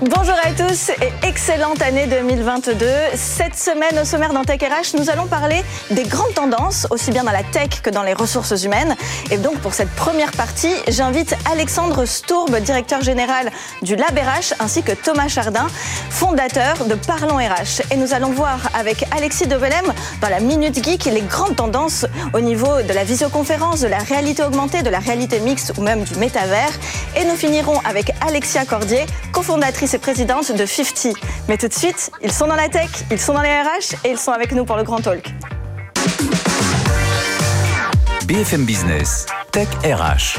Bonjour à tous et excellente année 2022. Cette semaine au sommaire dans Tech RH, nous allons parler des grandes tendances, aussi bien dans la tech que dans les ressources humaines. Et donc pour cette première partie, j'invite Alexandre Stourbe, directeur général du Lab RH, ainsi que Thomas Chardin, fondateur de Parlons RH. Et nous allons voir avec Alexis Develem dans la Minute Geek les grandes tendances au niveau de la visioconférence, de la réalité augmentée, de la réalité mixte ou même du métavers. Et nous finirons avec Alexia Cordier, cofondatrice et présidente de 50. Mais tout de suite, ils sont dans la tech, ils sont dans les RH et ils sont avec nous pour le Grand Talk. BFM Business, Tech RH,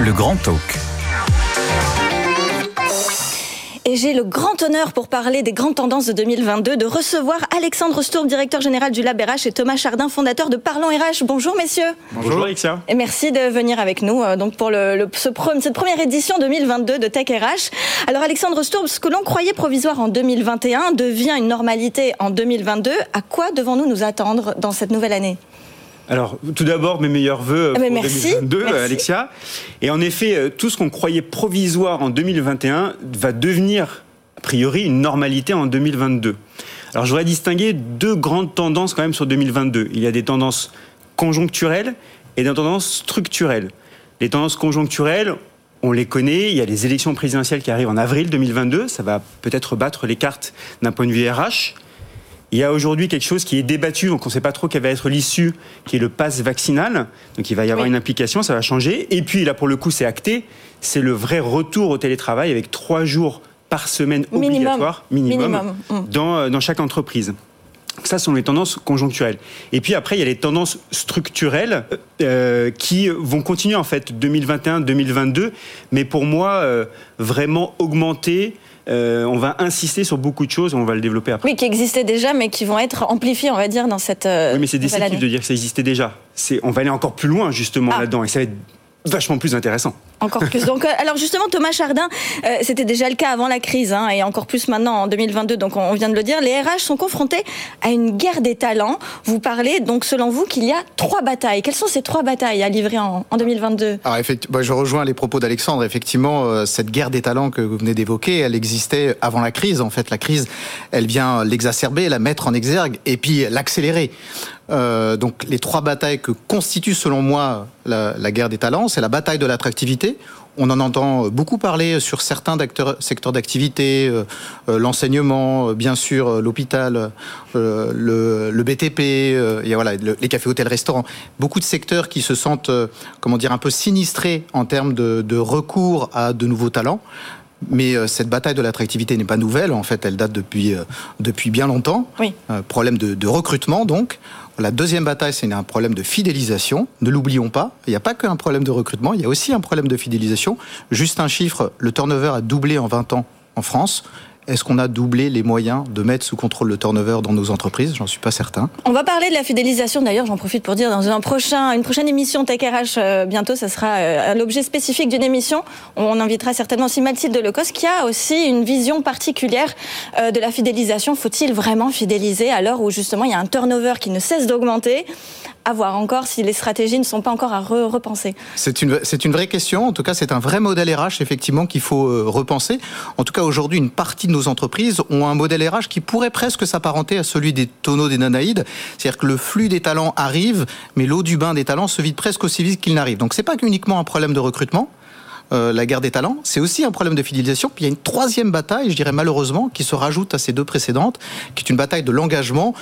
le Grand Talk. Et j'ai le grand honneur pour parler des grandes tendances de 2022 de recevoir Alexandre Stourbe, directeur général du Lab RH et Thomas Chardin, fondateur de Parlons RH. Bonjour messieurs. Bonjour Alexia. Et merci de venir avec nous euh, donc pour le, ce, cette première édition 2022 de Tech RH. Alors Alexandre Stourbe, ce que l'on croyait provisoire en 2021 devient une normalité en 2022. À quoi devons-nous nous attendre dans cette nouvelle année? Alors, tout d'abord, mes meilleurs voeux Ah, pour merci, 2022, merci. Alexia. Et en effet, euh, tout ce qu'on croyait provisoire en 2021 va devenir, a priori, une normalité en 2022. Alors, je voudrais distinguer deux grandes tendances quand même sur 2022. Il y a des tendances conjoncturelles et des tendances structurelles. Les tendances conjoncturelles, on les connaît. Il y a les élections présidentielles qui arrivent en avril 2022. Ça va peut-être battre les cartes d'un point de vue RH. Il y a aujourd'hui quelque chose qui est débattu, donc on ne sait pas trop quelle va être l'issue, qui est le pass vaccinal. Donc il va y avoir Oui. une implication, ça va changer. Et puis là, pour le coup, c'est acté. C'est le vrai retour au télétravail avec trois jours par semaine Minimum. obligatoires, minimum, Minimum. Mm. Dans, euh, dans chaque entreprise. Ça ce sont les tendances conjoncturelles. Et puis après, il y a les tendances structurelles euh, qui vont continuer en fait 2021-2022, mais pour moi euh, vraiment augmenter. Euh, on va insister sur beaucoup de choses, on va le développer après. Oui, qui existaient déjà, mais qui vont être amplifiés, on va dire, dans cette. euh, Oui, mais c'est déceptif de dire que ça existait déjà. On va aller encore plus loin justement Ah. là-dedans, et ça va être vachement plus intéressant. Encore plus. Donc, euh, alors justement, Thomas Chardin, euh, c'était déjà le cas avant la crise, hein, et encore plus maintenant en 2022. Donc, on, on vient de le dire, les RH sont confrontés à une guerre des talents. Vous parlez donc, selon vous, qu'il y a trois batailles. Quelles sont ces trois batailles à livrer en, en 2022 Alors effectivement, je rejoins les propos d'Alexandre. Effectivement, euh, cette guerre des talents que vous venez d'évoquer, elle existait avant la crise. En fait, la crise, elle vient l'exacerber, la mettre en exergue et puis l'accélérer. Euh, donc les trois batailles que constitue selon moi la, la guerre des talents, c'est la bataille de l'attractivité. On en entend beaucoup parler sur certains secteurs d'activité, euh, euh, l'enseignement, bien sûr, l'hôpital, euh, le, le BTP, et voilà, le- les cafés, hôtels, restaurants. Beaucoup de secteurs qui se sentent, comment dire, un peu sinistrés en termes de, de recours à de nouveaux talents. Mais cette bataille de l'attractivité n'est pas nouvelle. En fait, elle date depuis, depuis bien longtemps. Oui. Euh, problème de, de recrutement, donc. La deuxième bataille, c'est un problème de fidélisation. Ne l'oublions pas. Il n'y a pas qu'un problème de recrutement, il y a aussi un problème de fidélisation. Juste un chiffre, le turnover a doublé en 20 ans en France. Est-ce qu'on a doublé les moyens de mettre sous contrôle le turnover dans nos entreprises? J'en suis pas certain. On va parler de la fidélisation. D'ailleurs, j'en profite pour dire dans un prochain, une prochaine émission Tech RH euh, bientôt, ça sera euh, l'objet spécifique d'une émission. On invitera certainement aussi Mathilde Lecos qui a aussi une vision particulière euh, de la fidélisation. Faut-il vraiment fidéliser à l'heure où justement il y a un turnover qui ne cesse d'augmenter? À voir encore si les stratégies ne sont pas encore à re- repenser. C'est une, une vraie question. En tout cas, c'est un vrai modèle RH, effectivement, qu'il faut euh, repenser. En tout cas, aujourd'hui, une partie de nos entreprises ont un modèle RH qui pourrait presque s'apparenter à celui des tonneaux des Nanaïdes. C'est-à-dire que le flux des talents arrive, mais l'eau du bain des talents se vide presque aussi vite qu'il n'arrive. Donc, c'est pas uniquement un problème de recrutement. Euh, la guerre des talents. C'est aussi un problème de fidélisation. Puis il y a une troisième bataille, je dirais malheureusement, qui se rajoute à ces deux précédentes, qui est une bataille de l'engagement.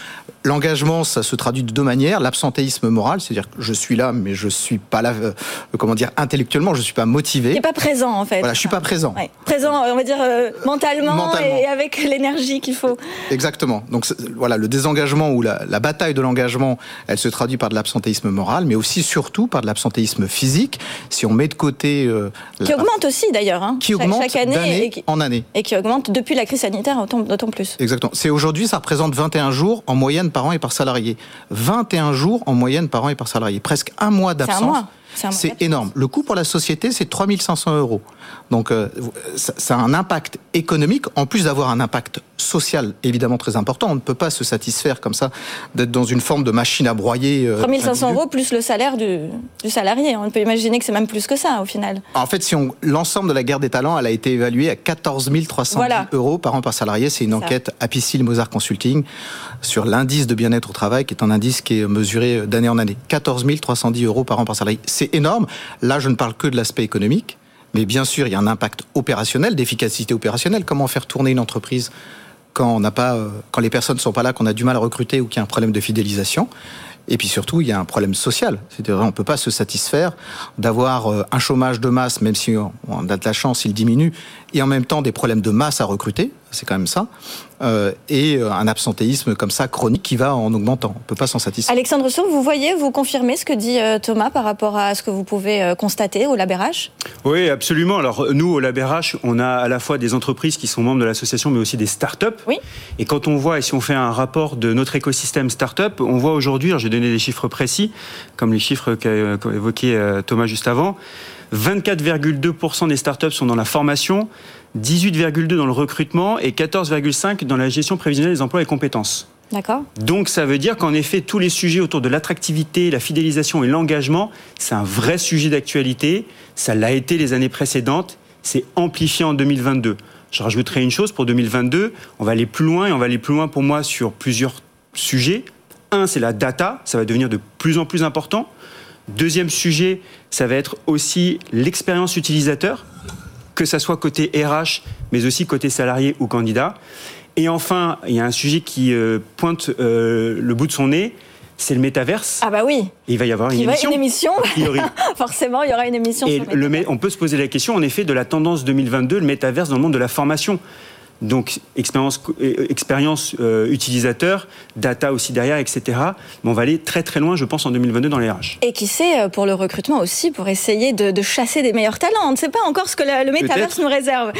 L'engagement, ça se traduit de deux manières. L'absentéisme moral, c'est-à-dire que je suis là, mais je suis pas là, euh, comment dire, intellectuellement, je suis pas motivé. Tu pas présent, en fait. Voilà, je suis pas présent. Présent, on va dire, mentalement, et avec l'énergie qu'il faut. Exactement. Donc voilà, le désengagement ou la, la bataille de l'engagement, elle se traduit par de l'absentéisme moral, mais aussi surtout par de l'absentéisme physique. Si on met de côté... Euh, qui augmente aussi d'ailleurs. Hein, qui augmente chaque année en année. Et qui augmente depuis la crise sanitaire d'autant plus. Exactement. C'est aujourd'hui, ça représente 21 jours en moyenne par an et par salarié. 21 jours en moyenne par an et par salarié. Presque un mois d'absence. C'est énorme. Le coût pour la société, c'est 3500 euros. Donc, euh, ça, a un impact économique, en plus d'avoir un impact social évidemment très important. On ne peut pas se satisfaire comme ça d'être dans une forme de machine à broyer. 3500 euh, euros plus le salaire du, salarié. On peut imaginer que c'est même plus que ça au final. En fait, si on l'ensemble de la guerre des talents, elle a été évaluée à 14 300 euros par an par salarié. C'est une enquête Apicil Mozart Consulting sur l'indice de bien-être au travail, qui est un indice qui est mesuré d'année en année. 14 310 euros par an par salarié. C'est énorme. Là, je ne parle que de l'aspect économique. Mais bien sûr, il y a un impact opérationnel, d'efficacité opérationnelle. Comment faire tourner une entreprise quand on pas, euh, quand les personnes ne sont pas là, qu'on a du mal à recruter ou qu'il y a un problème de fidélisation? Et puis surtout, il y a un problème social. C'est-à-dire, on ne peut pas se satisfaire d'avoir euh, un chômage de masse, même si on a de la chance, il diminue, et en même temps des problèmes de masse à recruter, c'est quand même ça, euh, et euh, un absentéisme comme ça chronique qui va en augmentant. On ne peut pas s'en satisfaire. Alexandre Sour, vous voyez, vous confirmez ce que dit Thomas par rapport à ce que vous pouvez constater au LabRH Oui, absolument. Alors nous, au LabRH, on a à la fois des entreprises qui sont membres de l'association, mais aussi des start-up. Oui. Et quand on voit, et si on fait un rapport de notre écosystème start-up, on voit aujourd'hui, j'ai donné des chiffres précis, comme les chiffres qu'a évoqué Thomas juste avant, 24,2% des startups sont dans la formation, 18,2% dans le recrutement et 14,5% dans la gestion prévisionnelle des emplois et compétences. D'accord. Donc ça veut dire qu'en effet, tous les sujets autour de l'attractivité, la fidélisation et l'engagement, c'est un vrai sujet d'actualité. Ça l'a été les années précédentes. C'est amplifié en 2022. Je rajouterai une chose pour 2022. On va aller plus loin et on va aller plus loin pour moi sur plusieurs sujets. Un, c'est la data. Ça va devenir de plus en plus important. Deuxième sujet, ça va être aussi l'expérience utilisateur, que ça soit côté RH, mais aussi côté salarié ou candidat. Et enfin, il y a un sujet qui euh, pointe euh, le bout de son nez, c'est le métaverse. Ah bah oui. il va y avoir une émission. une émission. Forcément, il y aura une émission. Et le, on peut se poser la question, en effet, de la tendance 2022, le métaverse dans le monde de la formation. Donc expérience, euh, expérience euh, utilisateur, data aussi derrière, etc. Mais on va aller très très loin, je pense, en 2022 dans les RH. Et qui sait, euh, pour le recrutement aussi, pour essayer de, chasser des meilleurs talents. On ne sait pas encore ce que le, métaverse nous réserve.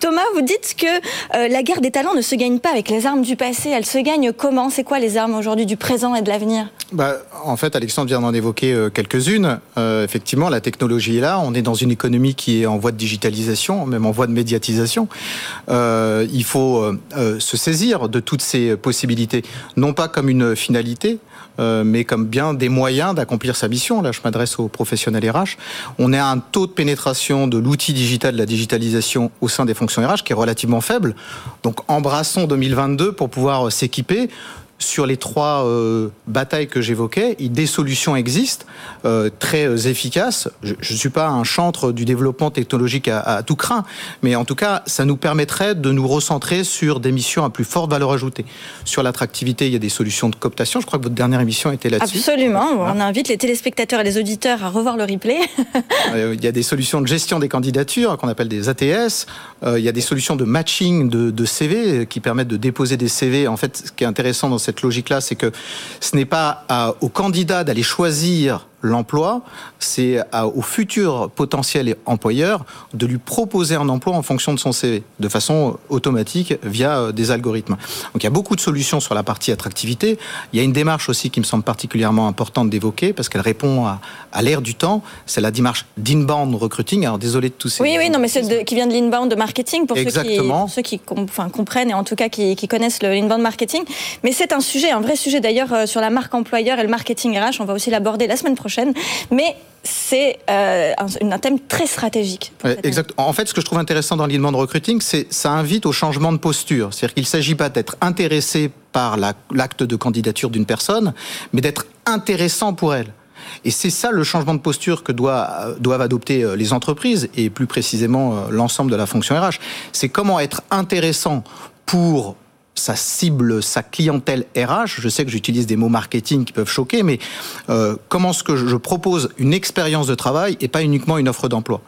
Thomas, vous dites que la guerre des talents ne se gagne pas avec les armes du passé, elle se gagne comment? C'est quoi les armes aujourd'hui du présent et de l'avenir? Bah, En fait, Alexandre vient d'en évoquer quelques-unes. effectivement, la technologie est là. On est dans une économie qui est en voie de digitalisation, même en voie de médiatisation. Euh, il faut euh, euh, se saisir de toutes ces possibilités, non pas comme une finalité, mais comme bien des moyens d'accomplir sa mission. Là, je m'adresse aux professionnels RH. On est à un taux de pénétration de l'outil digital, de la digitalisation au sein des fonctions RH qui est relativement faible. Donc, embrassons 2022 pour pouvoir s'équiper sur les trois euh, batailles que j'évoquais, des solutions existent, euh, très euh, efficaces. Je ne suis pas un chantre du développement technologique à, tout craint, mais en tout cas, ça nous permettrait de nous recentrer sur des missions à plus forte valeur ajoutée. Sur l'attractivité, il y a des solutions de cooptation. Je crois que votre dernière émission était là-dessus. Absolument. On invite les téléspectateurs et les auditeurs à revoir le replay. il y a des solutions de gestion des candidatures qu'on appelle des ATS. il y a des solutions de matching de, de CV qui permettent de déposer des CV. En fait, ce qui est intéressant dans cette cette logique-là, c'est que ce n'est pas au candidat d'aller choisir l'emploi, c'est au futur potentiel employeur de lui proposer un emploi en fonction de son CV, de façon automatique via euh, des algorithmes. Donc il y a beaucoup de solutions sur la partie attractivité. Il y a une démarche aussi qui me semble particulièrement importante d'évoquer parce qu'elle répond à, à l'ère du temps. C'est la démarche d'inbound recruiting. Alors désolé de tous ces. Oui, oui, non, mais c'est qui vient de l'inbound de marketing pour Exactement. ceux qui, ceux qui enfin, comprennent et en tout cas qui, qui connaissent l'inbound marketing. Mais c'est un sujet, un vrai sujet d'ailleurs euh, sur la marque employeur et le marketing RH. On va aussi l'aborder la semaine prochaine mais c'est euh, un, thème très stratégique. exact. En fait, ce que je trouve intéressant dans l'inbound recruiting, c'est ça invite au changement de posture. C'est-à-dire qu'il ne s'agit pas d'être intéressé par l'acte de candidature d'une personne, mais d'être intéressant pour elle. Et c'est ça le changement de posture que doivent, doivent adopter euh, les entreprises et plus précisément euh, l'ensemble de la fonction RH. C'est comment être intéressant pour sa cible, sa clientèle RH. Je sais que j'utilise des mots marketing qui peuvent choquer, mais euh, comment est-ce que je propose une expérience de travail et pas uniquement une offre d'emploi?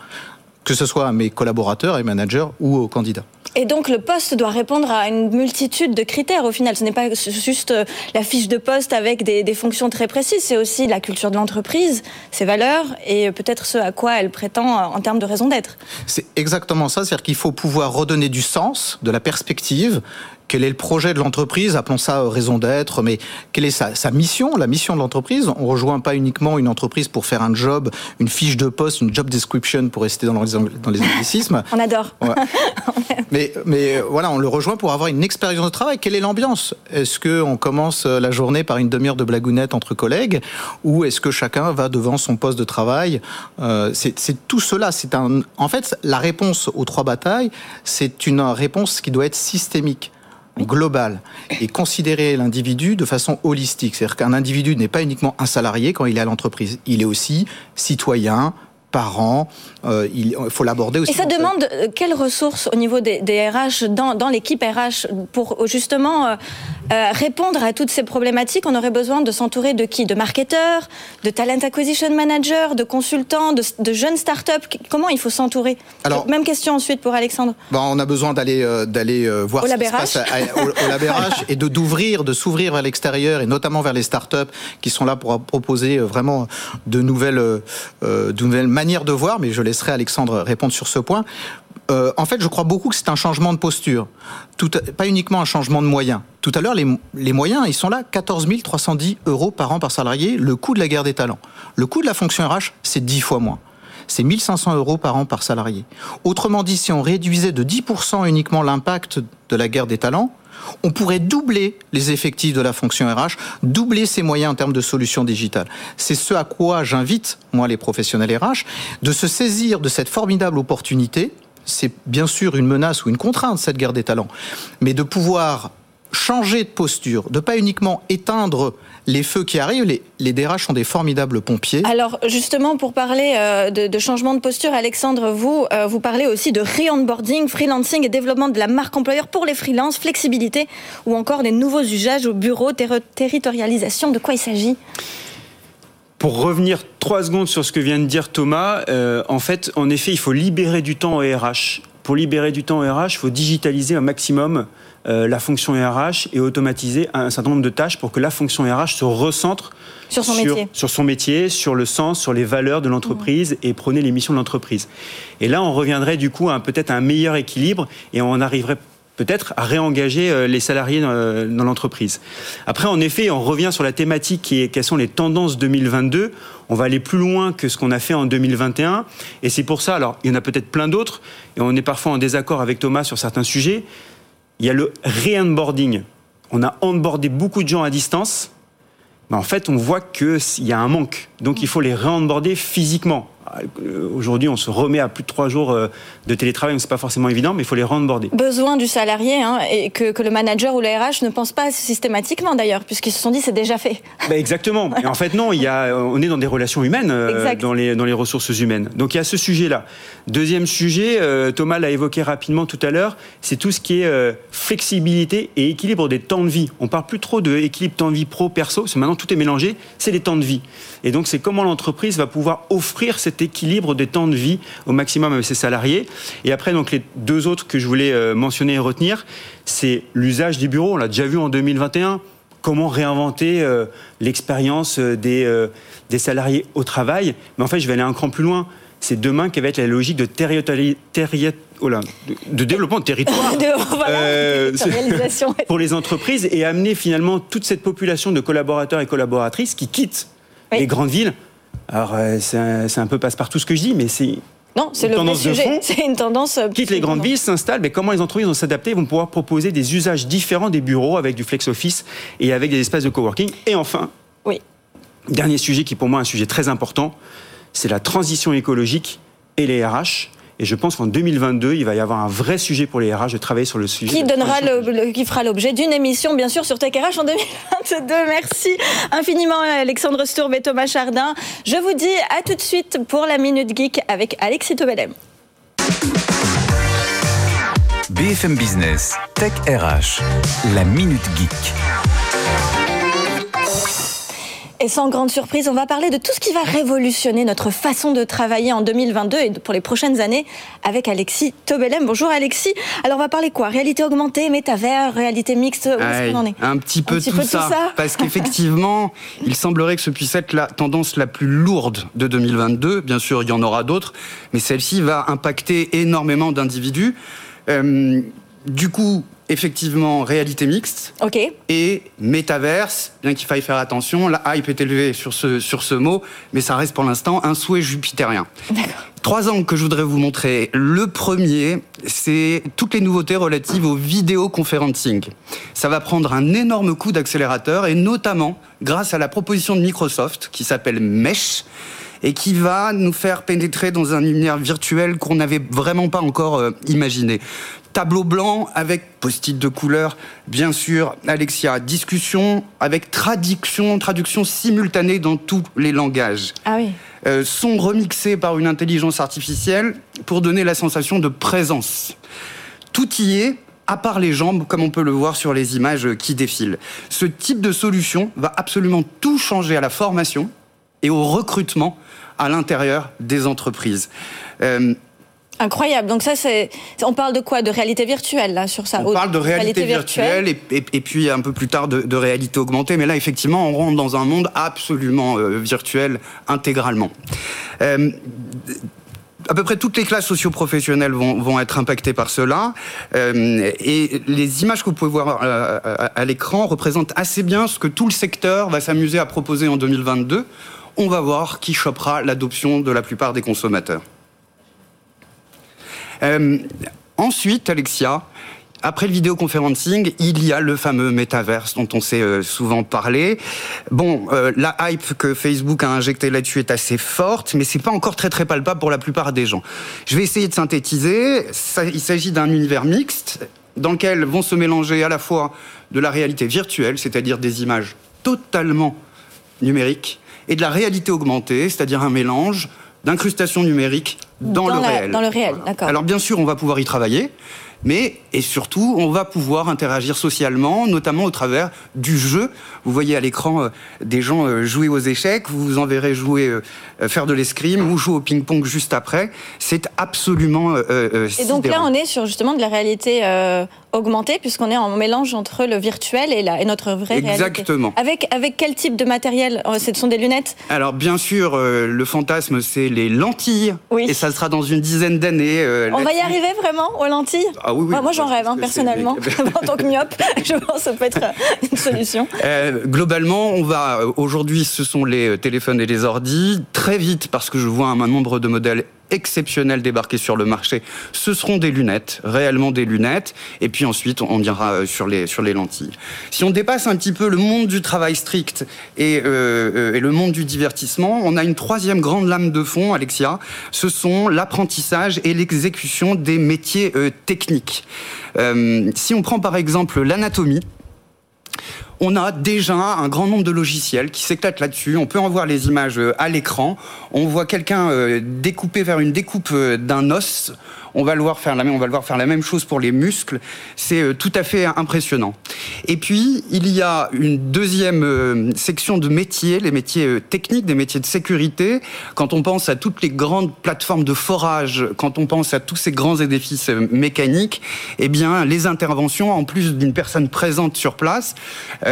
Que ce soit à mes collaborateurs et managers ou aux candidats. Et donc le poste doit répondre à une multitude de critères au final. Ce n'est pas juste euh, la fiche de poste avec des, des fonctions très précises, c'est aussi la culture de l'entreprise, ses valeurs et peut-être ce à quoi elle prétend euh, en termes de raison d'être. C'est exactement ça, c'est-à-dire qu'il faut pouvoir redonner du sens, de la perspective, quel est le projet de l'entreprise, appelons ça euh, raison d'être, mais quelle est sa, sa mission, la mission de l'entreprise? On rejoint pas uniquement une entreprise pour faire un job, une fiche de poste, une job description pour rester dans les, dans les anglicismes? On adore. Ouais. mais, mais euh, voilà, on le rejoint pour avoir une expérience de travail. Quelle est l'ambiance? Est-ce qu'on commence euh, la journée par une demi-heure de blagounette entre collègues? Ou est-ce que chacun va devant son poste de travail? Euh, C'est tout cela. C'est un. En fait, la réponse aux trois batailles, c'est une réponse qui doit être systémique global et considérer l'individu de façon holistique. C'est-à-dire qu'un individu n'est pas uniquement un salarié quand il est à l'entreprise, il est aussi citoyen, parent, euh, il faut l'aborder aussi. Et ça demande euh, quelles ressources au niveau des, des RH, dans, dans l'équipe RH, pour justement euh, euh, répondre à toutes ces problématiques? On aurait besoin de s'entourer de qui? De marketeurs, de talent acquisition managers, de consultants, de, de jeunes startups Comment il faut s'entourer? Alors, Même question ensuite pour Alexandre. Bon, on a besoin d'aller d'aller voir Au ce qui se passe à- au, au Lab RH et de d'ouvrir, de s'ouvrir vers l'extérieur et notamment vers les startups qui sont là pour proposer vraiment de nouvelles, de nouvelles manières de voir. Mais je laisserai Alexandre répondre sur ce point. Euh, en fait, je crois beaucoup que c'est un changement de posture, pas uniquement un changement de moyens. Tout à l'heure, les, les moyens, ils sont là, 14 310 euros par an par salarié, le coût de la guerre des talents. Le coût de la fonction RH, c'est 10 fois moins. C'est 1500 euros par an par salarié. Autrement dit, si on réduisait de 10% uniquement l'impact de la guerre des talents, on pourrait doubler les effectifs de la fonction RH, doubler ses moyens en termes de solutions digitales. C'est ce à quoi j'invite, moi, les professionnels RH, de se saisir de cette formidable opportunité. C'est bien sûr une menace ou une contrainte, cette guerre des talents, mais de pouvoir changer de posture, de pas uniquement éteindre les feux qui arrivent. Les, les DRH sont des formidables pompiers. Alors justement, pour parler euh, de, de changement de posture, Alexandre, vous, euh, vous parlez aussi de re-onboarding, freelancing et développement de la marque employeur pour les freelances, flexibilité ou encore des nouveaux usages au bureau, terri- territorialisation. De quoi il s'agit? Pour revenir trois secondes sur ce que vient de dire Thomas, euh, en fait, en effet, il faut libérer du temps au RH. Pour libérer du temps au RH, il faut digitaliser un maximum euh, la fonction RH et automatiser un certain nombre de tâches pour que la fonction RH se recentre Sur son métier. sur son métier, sur le sens, sur les valeurs de l'entreprise et prôner les missions de l'entreprise. Et là, on reviendrait du coup à un- peut-être un meilleur équilibre et on arriverait peut-être à réengager euh, les salariés dans, euh, dans l'entreprise. Après, en effet, on revient sur la thématique qui est quelles sont les tendances 2022. On va aller plus loin que ce qu'on a fait en 2021. Et c'est pour ça, alors, il y en a peut-être plein d'autres, et on est parfois en désaccord avec Thomas sur certains sujets. Il y a le re-onboarding. On a onboardé beaucoup de gens à distance, mais en fait, on voit qu'il y a un manque. Donc, il faut les re-onboarder physiquement. Euh, Aujourd'hui, on se remet à plus de trois jours euh, de télétravail, donc c'est pas forcément évident, mais il faut les re-onboarder. Besoin du salarié hein, et que, que le manager ou le RH ne pense pas systématiquement d'ailleurs, puisqu'ils se sont dit c'est déjà fait. Bah, exactement. Et en fait, non, il y a, on est dans des relations humaines, euh, dans, les, dans les ressources humaines. Donc il y a ce sujet-là. Deuxième sujet, euh, Thomas l'a évoqué rapidement tout à l'heure, c'est tout ce qui est euh, flexibilité et équilibre des temps de vie. On parle plus trop de équilibre temps de vie pro-perso, parce que maintenant tout est mélangé, c'est les temps de vie. Et donc c'est comment l'entreprise va pouvoir offrir cet équilibre des temps de vie au maximum avec ses salariés. Et après, donc les deux autres que je voulais euh, mentionner et retenir, c'est l'usage des bureaux. On l'a déjà vu en 2021 comment réinventer euh, l'expérience euh, des, euh, des salariés au travail. Mais en fait, je vais aller un cran plus loin. C'est demain qui va être la logique de, territori- terri- oh là, de, de développement de territoire De, voilà, Euh, pour les entreprises et amener finalement toute cette population de collaborateurs et collaboratrices qui quittent Oui. les grandes villes. Alors, euh, c'est un, peu passe-partout ce que je dis, mais c'est Non, c'est le vrai sujet. C'est une tendance. euh, quitte les grandes villes, s'installent, mais comment les entreprises vont s'adapter, vont pouvoir proposer des usages différents des bureaux avec du flex office et avec des espaces de coworking. Et enfin, Oui. dernier sujet qui pour moi est un sujet très important, c'est la transition écologique et les RH. Et je pense qu'en 2022, il va y avoir un vrai sujet pour les RH de travailler sur le sujet. Qui, donnera le, qui fera l'objet d'une émission, bien sûr, sur Tech RH en 2022. Merci infiniment, Alexandre Stourbe et Thomas Chardin. Je vous dis à tout de suite pour la Minute Geek avec Alexis Tobelem. BFM Business, Tech RH, la Minute Geek. Et sans grande surprise, on va parler de tout ce qui va révolutionner notre façon de travailler en 2022 et pour les prochaines années avec Alexis Tobelem. Bonjour Alexis. Alors on va parler quoi? Réalité augmentée, métavers, réalité mixte Où est-ce qu'on en est? Un petit peu, tout, ça, Parce qu'effectivement, il semblerait que ce puisse être la tendance la plus lourde de 2022. Bien sûr, il y en aura d'autres, mais celle-ci va impacter énormément d'individus. Euh, du coup, effectivement réalité mixte et métaverse, bien qu'il faille faire attention, la hype est élevée sur ce, sur ce mot, mais ça reste pour l'instant un souhait jupitérien. Trois angles que je voudrais vous montrer. Le premier, c'est toutes les nouveautés relatives au vidéoconferencing. Ça va prendre un énorme coup d'accélérateur et notamment grâce à la proposition de Microsoft qui s'appelle Mesh et qui va nous faire pénétrer dans un univers virtuel qu'on n'avait vraiment pas encore euh, imaginé. Tableau blanc avec post-it de couleur, bien sûr, Alexia. Discussion avec traduction, traduction simultanée dans tous les langages. Ah oui. Euh, son remixé par une intelligence artificielle pour donner la sensation de présence. Tout y est, à part les jambes, comme on peut le voir sur les images qui défilent. Ce type de solution va absolument tout changer à la formation et au recrutement à l'intérieur des entreprises. Euh, Incroyable. Donc ça, c'est, on parle de quoi? De réalité virtuelle là sur ça? On parle de réalité, virtuelle, Et, puis un peu plus tard de, réalité augmentée. Mais là, effectivement, on rentre dans un monde absolument euh, virtuel intégralement. Euh, à peu près toutes les classes socio-professionnelles vont, être impactées par cela. et les images que vous pouvez voir à, à l'écran représentent assez bien ce que tout le secteur va s'amuser à proposer en 2022 on va voir qui chopera l'adoption de la plupart des consommateurs. Euh, ensuite, Alexia, après le vidéoconferencing, il y a le fameux métaverse dont on s'est euh, souvent parlé. Bon, euh, la hype que Facebook a injectée là-dessus est assez forte, mais c'est pas encore très très palpable pour la plupart des gens. Je vais essayer de synthétiser. il s'agit d'un univers mixte dans lequel vont se mélanger à la fois de la réalité virtuelle, c'est-à-dire des images totalement numériques, et de la réalité augmentée, c'est-à-dire un mélange d'incrustation numérique dans, le réel. Dans le réel, d'accord. Alors bien sûr, on va pouvoir y travailler, mais et surtout, on va pouvoir interagir socialement, notamment au travers du jeu. Vous voyez à l'écran euh, des gens euh, jouer aux échecs, vous vous en verrez jouer, euh, faire de l'escrime ou jouer au ping-pong juste après. C'est absolument. et donc là, on est sur justement de la réalité augmentée, puisqu'on est en mélange entre le virtuel et, la, et notre vraie réalité. Exactement. Avec, avec quel type de matériel Ce sont des lunettes? Alors bien sûr, le fantasme, c'est les lentilles. Oui. Et ça sera dans une dizaine d'années. on va y arriver vraiment aux lentilles? Ah ah, moi, j'en rêve, hein, personnellement. en tant que myope, je pense que ça peut être une solution. Euh, globalement, on va. Euh, aujourd'hui, ce sont les euh, téléphones et les ordis. Très vite, parce que je vois un nombre de modèles exceptionnels débarquer sur le marché. Ce seront des lunettes, réellement des lunettes, et puis ensuite on ira euh, sur les, sur les lentilles. Si on dépasse un petit peu le monde du travail strict et, euh, et le monde du divertissement, on a une troisième grande lame de fond, Alexia, ce sont l'apprentissage et l'exécution des métiers euh, techniques. Euh, si on prend par exemple l'anatomie, on a déjà un grand nombre de logiciels qui s'éclatent là-dessus. On peut en voir les images euh, à l'écran. On voit quelqu'un euh, découper vers une découpe euh, d'un os on va le voir faire la même, on va le voir faire la même chose pour les muscles. C'est tout à fait impressionnant. Et puis il y a une deuxième section de métiers, les métiers techniques, des métiers de sécurité. Quand on pense à toutes les grandes plateformes de forage, quand on pense à tous ces grands édifices mécaniques, eh bien les interventions, en plus d'une personne présente sur place,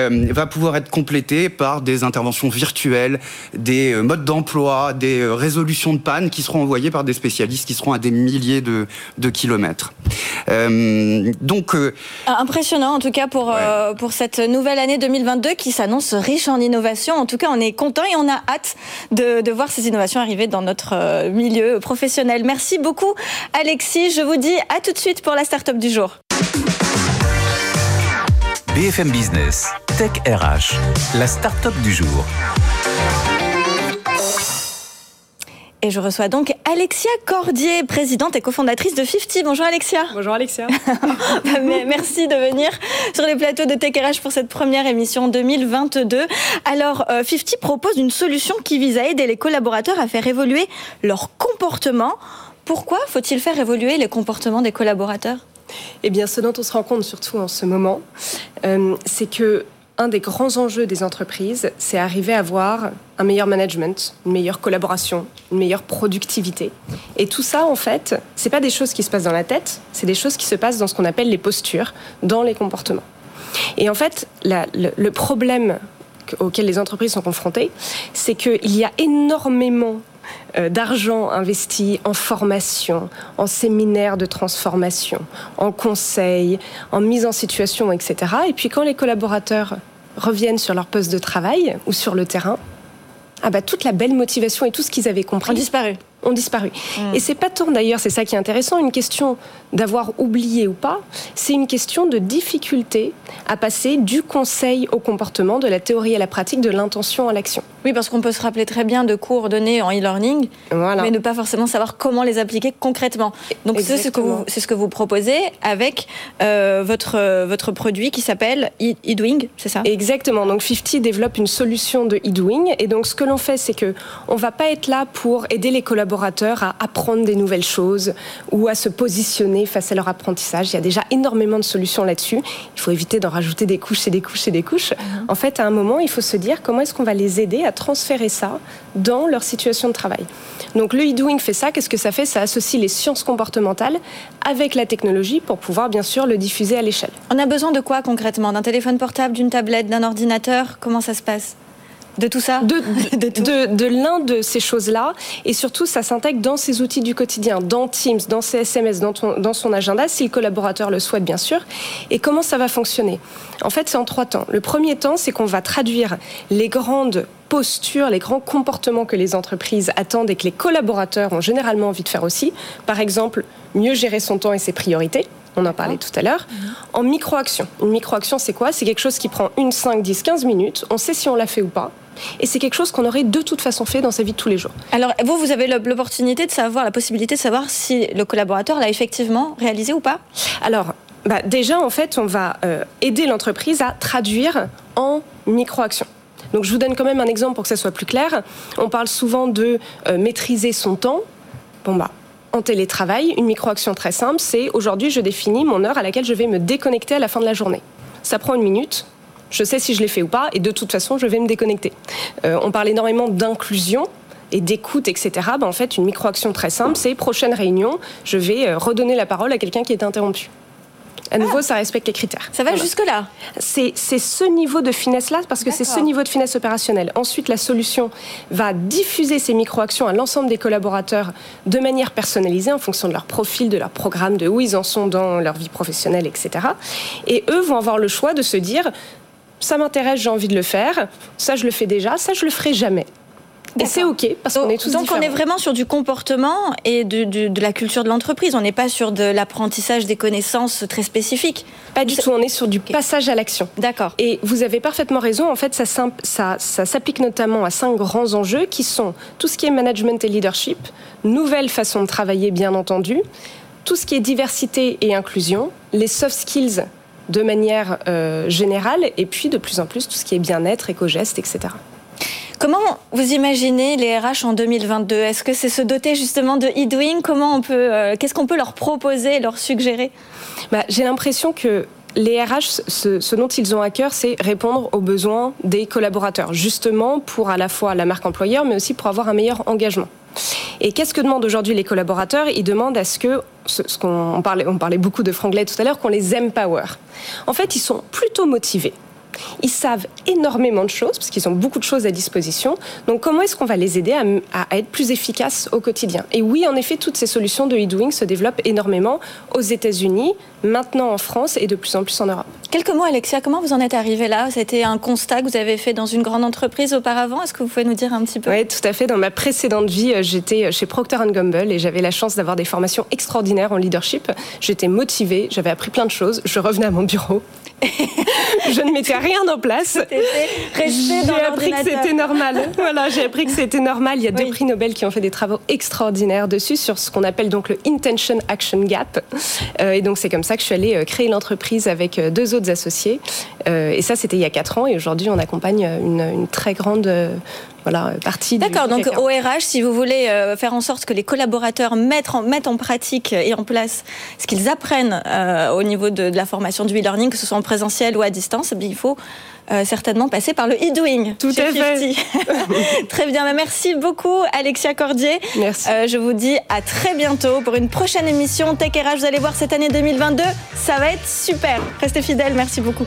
va pouvoir être complétées par des interventions virtuelles, des modes d'emploi, des résolutions de panne qui seront envoyées par des spécialistes qui seront à des milliers de, de kilomètres. Euh, donc euh, impressionnant en tout cas pour euh, pour cette nouvelle année 2022 qui s'annonce riche en innovation. En tout cas, on est content et on a hâte de, de voir ces innovations arriver dans notre milieu professionnel. Merci beaucoup, Alexis. Je vous dis à tout de suite pour la start-up du jour. BFM Business, Tech RH, la start-up du jour. Et je reçois donc Alexia Cordier, présidente et cofondatrice de 50. Bonjour Alexia. Bonjour Alexia. Merci de venir sur les plateaux de TechRH pour cette première émission 2022. Alors, 50 euh, propose une solution qui vise à aider les collaborateurs à faire évoluer leur comportement. Pourquoi faut-il faire évoluer les comportements des collaborateurs? Eh bien, ce dont on se rend compte surtout en ce moment, euh, c'est que un des grands enjeux des entreprises, c'est arriver à avoir un meilleur management, une meilleure collaboration, une meilleure productivité. Et tout ça, en fait, c'est pas des choses qui se passent dans la tête, c'est des choses qui se passent dans ce qu'on appelle les postures, dans les comportements. Et en fait, le, le problème auquel les entreprises sont confrontées, c'est qu'il y a énormément euh, d'argent investi en formation, en séminaires de transformation, en conseils, en mise en situation, etc. Et puis quand les collaborateurs reviennent sur leur poste de travail ou sur le terrain, ah bah toute la belle motivation et tout ce qu'ils avaient compris ont disparu ont disparu. Mm. Et c'est pas tant d'ailleurs, c'est ça qui est intéressant, une question d'avoir oublié ou pas, c'est une question de difficulté à passer du conseil au comportement, de la théorie à la pratique, de l'intention à l'action. Oui, parce qu'on peut se rappeler très bien de cours donnés en e-learning, mais ne pas forcément savoir comment les appliquer concrètement. Donc c'est ce, que vous, ce que vous proposez avec euh, votre, votre produit qui s'appelle eDoing, c'est ça? Exactement. Donc 50 développe une solution de eDoing. Et donc ce que l'on fait, c'est que on va pas être là pour aider les collaborateurs à apprendre des nouvelles choses ou à se positionner face à leur apprentissage. Il y a déjà énormément de solutions là-dessus. Il faut éviter d'en rajouter des couches et des couches et des couches. Mhm. En fait, à un moment, il faut se dire comment est-ce qu'on va les aider à transférer ça dans leur situation de travail. Donc le e-doing fait ça. Qu'est-ce que ça fait? Ça associe les sciences comportementales avec la technologie pour pouvoir bien sûr le diffuser à l'échelle. On a besoin de quoi concrètement? D'un téléphone portable, d'une tablette, d'un ordinateur? Comment ça se passe? De tout ça De, de, l'un de ces choses-là. Et surtout, ça s'intègre dans ses outils du quotidien, dans Teams, dans ses SMS, dans, dans son agenda, si le collaborateur le souhaite, bien sûr. Et comment ça va fonctionner? En fait, c'est en trois temps. Le premier temps, c'est qu'on va traduire les grandes postures, les grands comportements que les entreprises attendent et que les collaborateurs ont généralement envie de faire aussi. Par exemple, mieux gérer son temps et ses priorités. On en parlait tout à l'heure. En micro-action. Une micro-action, c'est quoi? C'est quelque chose qui prend une, 5, 10, 15 minutes. On sait si on l'a fait ou pas. Et c'est quelque chose qu'on aurait de toute façon fait dans sa vie de tous les jours. Alors, vous, vous avez l'opportunité de savoir, la possibilité de savoir si le collaborateur l'a effectivement réalisé ou pas? Alors, bah, déjà, en fait, on va euh, aider l'entreprise à traduire en micro-action. Donc, je vous donne quand même un exemple pour que ça soit plus clair. On parle souvent de euh, maîtriser son temps. Bon, bah, en télétravail, une micro-action très simple, c'est aujourd'hui, je définis mon heure à laquelle je vais me déconnecter à la fin de la journée. Ça prend une minute, je sais si je l'ai fait ou pas, et de toute façon, je vais me déconnecter. Euh, on parle énormément d'inclusion et d'écoute, etc. Ben, en fait, une micro-action très simple, c'est prochaine réunion, je vais euh, redonner la parole à quelqu'un qui est interrompu. À nouveau, ah. ça respecte les critères. Ça va jusque-là? C'est ce niveau de finesse-là, parce que c'est ce niveau de finesse opérationnelle. Ensuite, la solution va diffuser ces micro-actions à l'ensemble des collaborateurs de manière personnalisée en fonction de leur profil, de leur programme, de où ils en sont dans leur vie professionnelle, etc. Et eux vont avoir le choix de se dire ça m'intéresse, j'ai envie de le faire, ça je le fais déjà, ça je le ferai jamais. Et c'est OK, parce qu'on est tous Donc on est vraiment sur du comportement et de, la culture de l'entreprise. On n'est pas sur de l'apprentissage des connaissances très spécifiques. Pas du tout, on est sur du passage à l'action. D'accord. Et vous avez parfaitement raison, en fait, ça, ça, ça s'applique notamment à cinq grands enjeux qui sont tout ce qui est management et leadership, nouvelle façon de travailler bien entendu, tout ce qui est diversité et inclusion, les soft skills de manière euh, générale, et puis de plus en plus tout ce qui est bien-être, éco-gestes, etc. Comment vous imaginez les RH en 2022 Est-ce que c'est se doter justement de e-doing? Comment on peut, euh, qu'est-ce qu'on peut leur proposer, leur suggérer? Bah, J'ai l'impression que les RH, ce, dont ils ont à cœur, c'est répondre aux besoins des collaborateurs, justement pour à la fois la marque employeur, mais aussi pour avoir un meilleur engagement. Et qu'est-ce que demandent aujourd'hui les collaborateurs? Ils demandent à ce que, parlait, on parlait beaucoup de franglais tout à l'heure, qu'on les empower. En fait, ils sont plutôt motivés. Ils savent énormément de choses, parce qu'ils ont beaucoup de choses à disposition. Donc comment est-ce qu'on va les aider à, être plus efficaces au quotidien? Et oui, en effet, toutes ces solutions de e-doing se développent énormément aux États-Unis, maintenant en France et de plus en plus en Europe. Quelques mots, Alexia, comment vous en êtes arrivé là? C'était un constat que vous avez fait dans une grande entreprise auparavant? Est-ce que vous pouvez nous dire un petit peu? Oui, tout à fait. Dans ma précédente vie, euh, j'étais euh, chez Procter Gamble et j'avais la chance d'avoir des formations extraordinaires en leadership. J'étais motivée, j'avais appris plein de choses. Je revenais à mon bureau je ne mettais rien en place. J'ai appris que c'était normal. voilà, j'ai appris que c'était normal. Il y a deux prix Nobel qui ont fait des travaux extraordinaires dessus sur ce qu'on appelle donc le Intention Action Gap. Euh, et donc c'est comme ça que je suis allée euh, créer l'entreprise avec euh, deux autres associés. et ça, c'était il y a quatre ans. Et aujourd'hui, on accompagne une, une très grande voilà, partie D'accord, donc ORH, si vous voulez euh, faire en sorte que les collaborateurs mettent en, mettent en pratique et en place ce qu'ils apprennent euh, au niveau de, la formation du e-learning, que ce soit en présentiel ou à distance, eh il faut euh, certainement passer par le e-doing. Tout à fait. très bien, merci beaucoup Alexia Cordier. Merci. je vous dis à très bientôt pour une prochaine émission Tech RH. Vous allez voir cette année 2022, ça va être super. Restez fidèles, merci beaucoup.